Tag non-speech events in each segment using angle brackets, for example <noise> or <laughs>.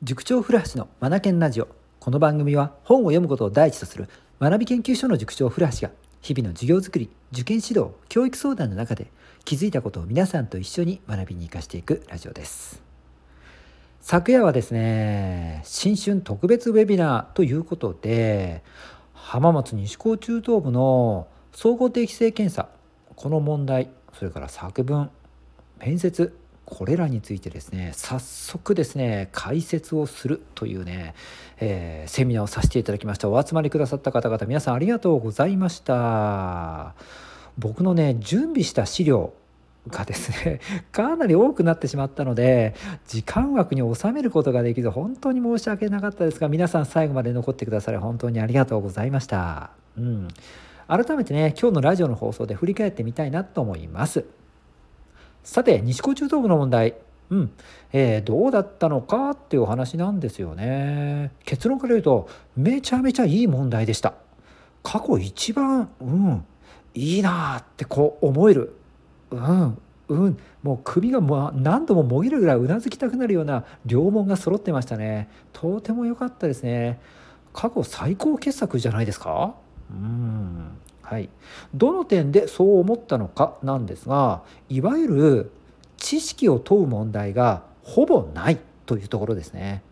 塾長古橋のマナケンラジオ。この番組は本を読むことを第一とする学び研究所の塾長古橋が日々の授業づくり受験指導教育相談の中で気づいたことを皆さんと一緒に学びに生かしていくラジオです。昨夜はですね新春特別ウェビナーということで浜松西高中等部の総合定期性検査この問題それから作文面接これらについてですね早速ですね解説をするというね、えー、セミナーをさせていただきました。お集まりくださった方々皆さんありがとうございました。僕のね準備した資料がですね <laughs> かなり多くなってしまったので時間枠に収めることができず本当に申し訳なかったですが皆さん最後まで残ってくださり本当にありがとうございました、うん、改めてね今日のラジオの放送で振り返ってみたいなと思います。さて西高中等部の問題。うん、えー、どうだったのかっていうお話なんですよね。結論から言うとめちゃめちゃいい問題でした。過去一番うんいいなってこう思える。うんうん。もう首がもう何度ももぎるぐらいうなずきたくなるような両門が揃ってましたね。とても良かったですね。過去最高傑作じゃないですか？うん。はい、どの点でそう思ったのかなんですがいわゆる知識を問う問題がほぼないというところですね。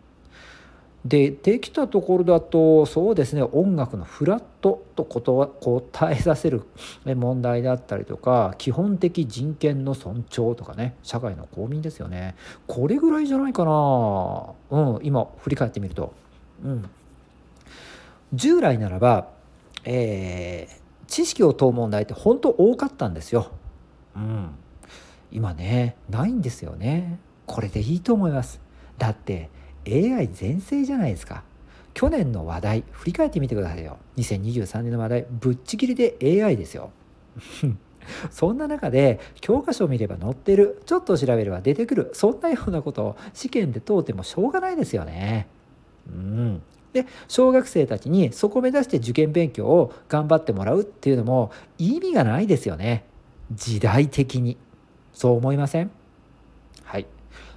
でできたところだとそうですね音楽のフラットと答えさせる問題だったりとか基本的人権の尊重とかね社会の公民ですよね。これぐらいじゃないかな、うん、今振り返ってみると、うん、従来ならば、えー、知識を問う問題って本当多かったんですよ。うん、今ねないんですよね。これでいいと思います。だって AI 全盛じゃないですか。去年の話題振り返ってみてくださいよ。2023年の話題ぶっちぎりで AI ですよ。そんな中で教科書を見れば載ってるちょっと調べれば出てくるそんなようなことを試験で問うてもしょうがないですよね。うんで小学生たちにそこを目指して受験勉強を頑張ってもらうっていうのも意味がないですよね。時代的に。そう思いません？はい。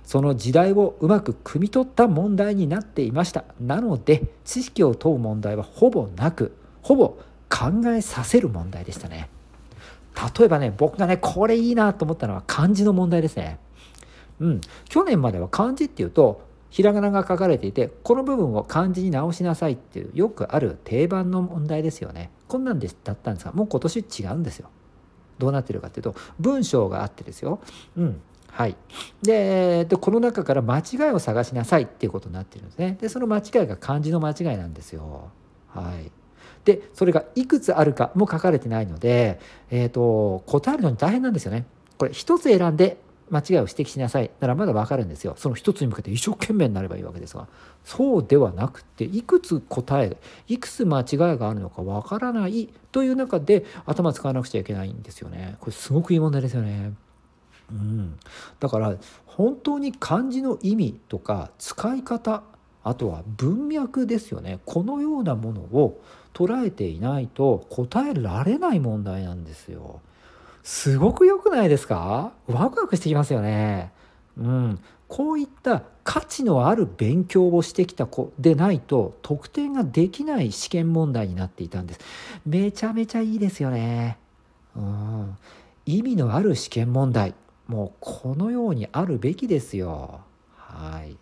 その時代をうまく汲み取った問題になっていました。なので知識を問う問題はほぼなくほぼ考えさせる問題でしたね。例えばね僕がねこれいいなと思ったのは漢字の問題ですね。うん。去年までは漢字っていうとひらがなが書かれていてこの部分を漢字に直しなさいっていうよくある定番の問題ですよね。こんなんでだったんですがもう今年違うんですよ。どうなってるかっていうと文章があってですよ。うんはい。ででこの中から間違いを探しなさいっていうことになってるんですね。でその間違いが漢字の間違いなんですよ。はい。でそれがいくつあるかも書かれてないので、えーと、と答えるのに大変なんですよね。これ一つ選んで間違いを指摘しなさいならまだ分かるんですよ。その一つに向けて一生懸命になればいいわけですが。そうではなくていくつ答えいくつ間違いがあるのか分からないという中で頭使わなくちゃいけないんですよね。これすごくいい問題ですよね。うん、だから本当に漢字の意味とか使い方あとは文脈ですよね。このようなものを捉えていないと答えられない問題なんですよ。すごく良くないですか？ワクワクしてきますよね。うん、こういった価値のある勉強をしてきた子でないと得点ができない試験問題になっていたんです。めちゃめちゃいいですよね。うん、意味のある試験問題もうこのようにあるべきですよ。はい。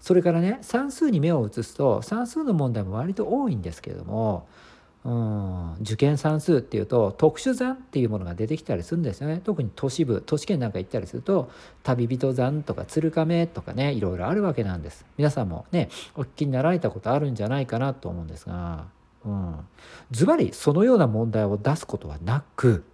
それからね算数に目を移すと算数の問題も割と多いんですけれどもうん。受験算数っていうと特殊算っていうものが出てきたりするんですよね。特に都市部都市圏なんか行ったりすると旅人算とか鶴亀とかねいろいろあるわけなんです。皆さんもねお聞きになられたことあるんじゃないかなと思うんですが。ズバリそのような問題を出すことはなく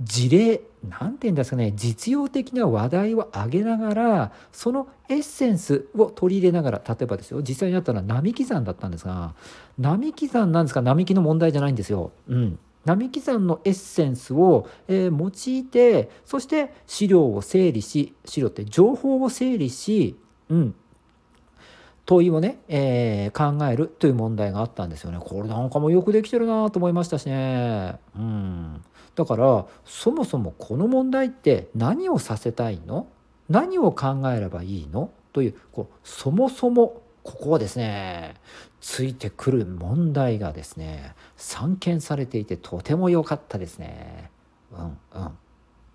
事例何て言うんですかね実用的な話題を挙げながらそのエッセンスを取り入れながら例えばですよ実際にあったのは並木山だったんですが並木山なんですか並木の問題じゃないんですよ。うん並木山のエッセンスを、えー、用いてそして資料を整理し資料って情報を整理し、うん、問いをね、えー、考えるという問題があったんですよね。これなんかもよくできてるなと思いましたしね。うんだからそもそもこの問題って何をさせたいの？何を考えればいいの？というこうそもそもここはですねついてくる問題がですね散見されていてとても良かったですね。うんうん。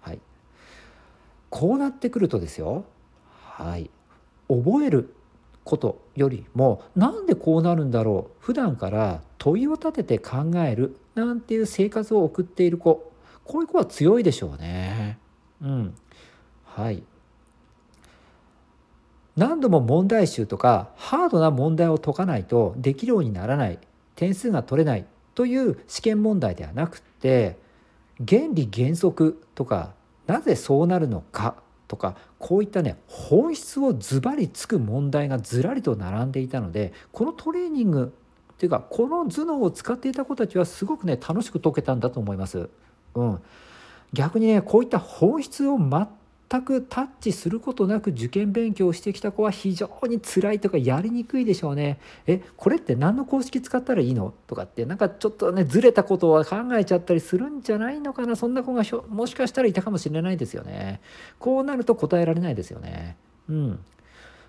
はい、こうなってくるとですよ、はい、覚えることよりもなんでこうなるんだろう。普段から問いを立てて考えるなんていう生活を送っている子。こういう子は強いでしょうね。うん、はい。何度も問題集とかハードな問題を解かないとできるようにならない。点数が取れないという試験問題ではなくって原理原則とかなぜそうなるのか。とかこういったね本質をズバリつく問題がずらりと並んでいたのでこのトレーニングっていうかこの頭脳を使っていた子たちはすごくね楽しく解けたんだと思います。うん、逆にねこういった本質を全全くタッチすることなく受験勉強をしてきた子は非常に辛いとかやりにくいでしょうね。えこれって何の公式使ったらいいの？とかってなんかちょっとねずれたことは考えちゃったりするんじゃないのかな？そんな子がもしかしたらいたかもしれないですよね。こうなると答えられないですよね。うん、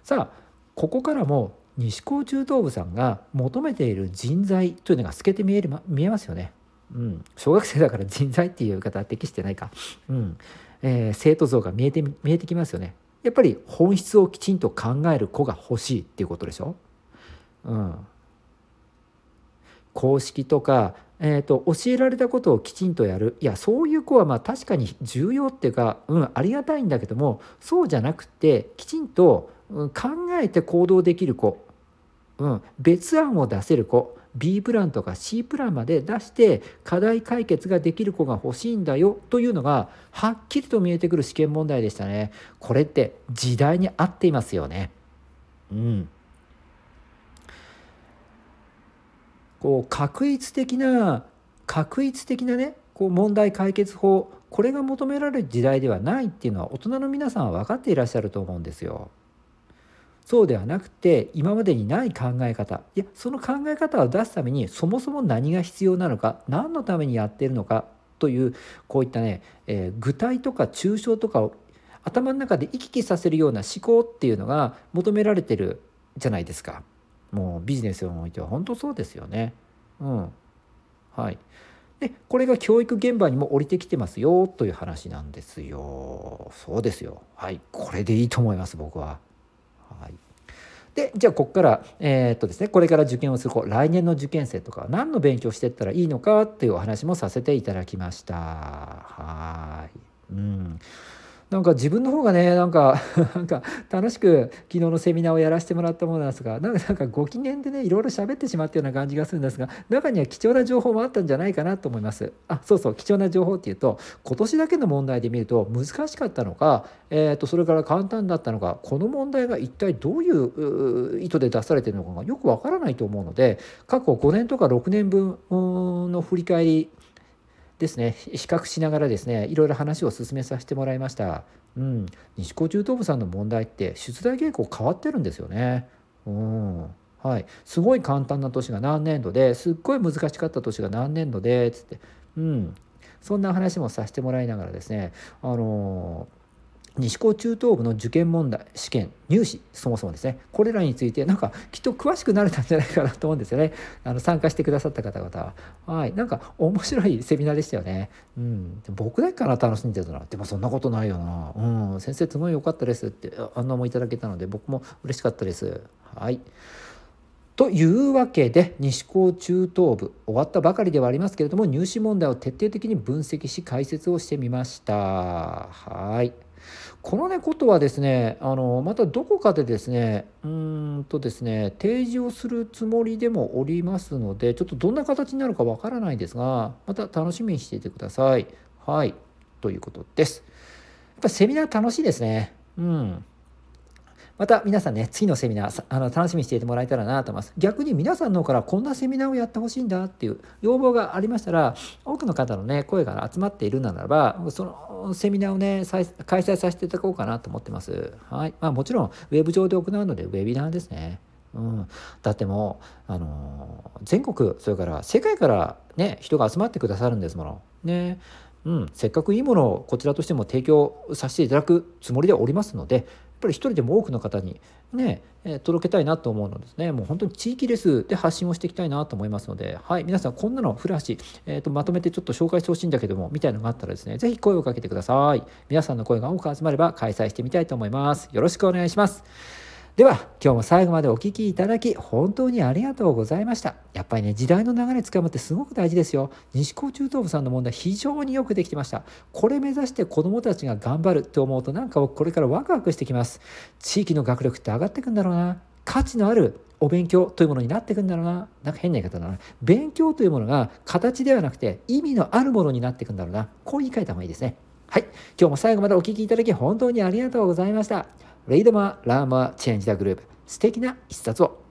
さあここからも西高中等部さんが求めている人材というのが透けて見える見えますよね。うん、小学生だから人材っていう言い方は適してないか。うんえー、生徒像が見えて見えてきますよね。やっぱり本質をきちんと考える子が欲しいっていうことでしょ？うん、公式とか、えーと、教えられたことをきちんとやるいやそういう子はまあ確かに重要っていうか、うん、ありがたいんだけどもそうじゃなくてきちんと、うん、考えて行動できる子、うん、別案を出せる子 B プランとか C プランまで出して課題解決ができる子が欲しいんだよというのがはっきりと見えてくる試験問題でしたね。これって時代に合っていますよね。うん。こう確一的な確一的なねこう問題解決法これが求められる時代ではないっていうのは大人の皆さんは分かっていらっしゃると思うんですよ。そうではなくて今までにない考え方。いやその考え方を出すためにそもそも何が必要なのか何のためにやっているのかというこういったね、えー、具体とか抽象とかを頭の中で行き来させるような思考っていうのが求められてるじゃないですか。もうビジネスにおいては。本当そうですよね。うん。はい。でこれが教育現場にも降りてきてますよという話なんですよ。そうですよ。はい。これでいいと思います僕は。でじゃあここから、えー、っとですね、これから受験をする子来年の受験生とか何の勉強していったらいいのかっていうお話もさせていただきました。はい、うんなんか自分の方がねなんか <laughs> なんか楽しく昨日のセミナーをやらせてもらったものなんですがなんかなんかご機嫌でねいろいろ喋ってしまったような感じがするんですが中には貴重な情報もあったんじゃないかなと思います。あそうそう貴重な情報っていうと今年だけの問題で見ると難しかったのか、えー、とそれから簡単だったのかこの問題が一体どういう意図で出されてるのかがよくわからないと思うので過去5年とか6年分の振り返りですね。比較しながらですねいろいろ話を進めさせてもらいました。うん、西高中等部さんの問題って出題傾向変わってるんですよね。うん。はい、すごい簡単な年が何年度ですっごい難しかった年が何年度でつって、うん、そんな話もさせてもらいながらですねあのー西高中等部の受験問題試験入試そもそもですね。これらについてなんかきっと詳しくなれたんじゃないかなと思うんですよね。あの参加してくださった方々は。はい。なんか面白いセミナーでしたよね。うん。僕だけかな楽しんでたなでもそんなことないよな。うん。先生すごい良かったですってあんなもいただけたので僕も嬉しかったです。はい。というわけで西高中等部終わったばかりではありますけれども入試問題を徹底的に分析し解説をしてみました。はい。このねことはですねあのまたどこかでですねうんとですね提示をするつもりでもおりますのでちょっとどんな形になるかわからないですがまた楽しみにしていてください。はいということです。やっぱセミナー楽しいですね。うん。また皆さんね、次のセミナー、あの楽しみにしていてもらえたらなと思います。逆に皆さんの方からこんなセミナーをやってほしいんだっていう要望がありましたら、多くの方のね、声が集まっているならば、そのセミナーをね、開催させていただこうかなと思ってます。はい。まあもちろん、ウェブ上で行うので、ウェビナーですね。うん、だってもう、あのー、全国それから世界からね人が集まってくださるんですもの。ねうん、せっかくいいものをこちらとしても提供させていただくつもりでおりますのでやっぱり一人でも多くの方にね、え、届けたいなと思うのですね。もう本当に地域レスで発信をしていきたいなと思いますのではい皆さんこんなの古橋、えーと、まとめてちょっと紹介してほしいんだけどもみたいなのがあったらですね是非声をかけてください。皆さんの声が多く集まれば開催してみたいと思います。よろしくお願いします。では今日も最後までお聴きいただき本当にありがとうございましたやっぱりね時代の流れつかむってすごく大事ですよ西高中等部さんの問題非常によくできてましたこれ目指して子どもたちが頑張るって思うとなんかこれからワクワクしてきます地域の学力って上がってくんだろうな価値のあるお勉強というものになっていくんだろうな。なんか変な言い方だな。勉強というものが形ではなくて意味のあるものになっていくんだろうな。こう言い換えた方がいいですね。はい。今日も最後までお聴きいただき本当にありがとうございました。レイドマー・ラーマー・チェンジ・ザ・グループ。素敵な一冊を。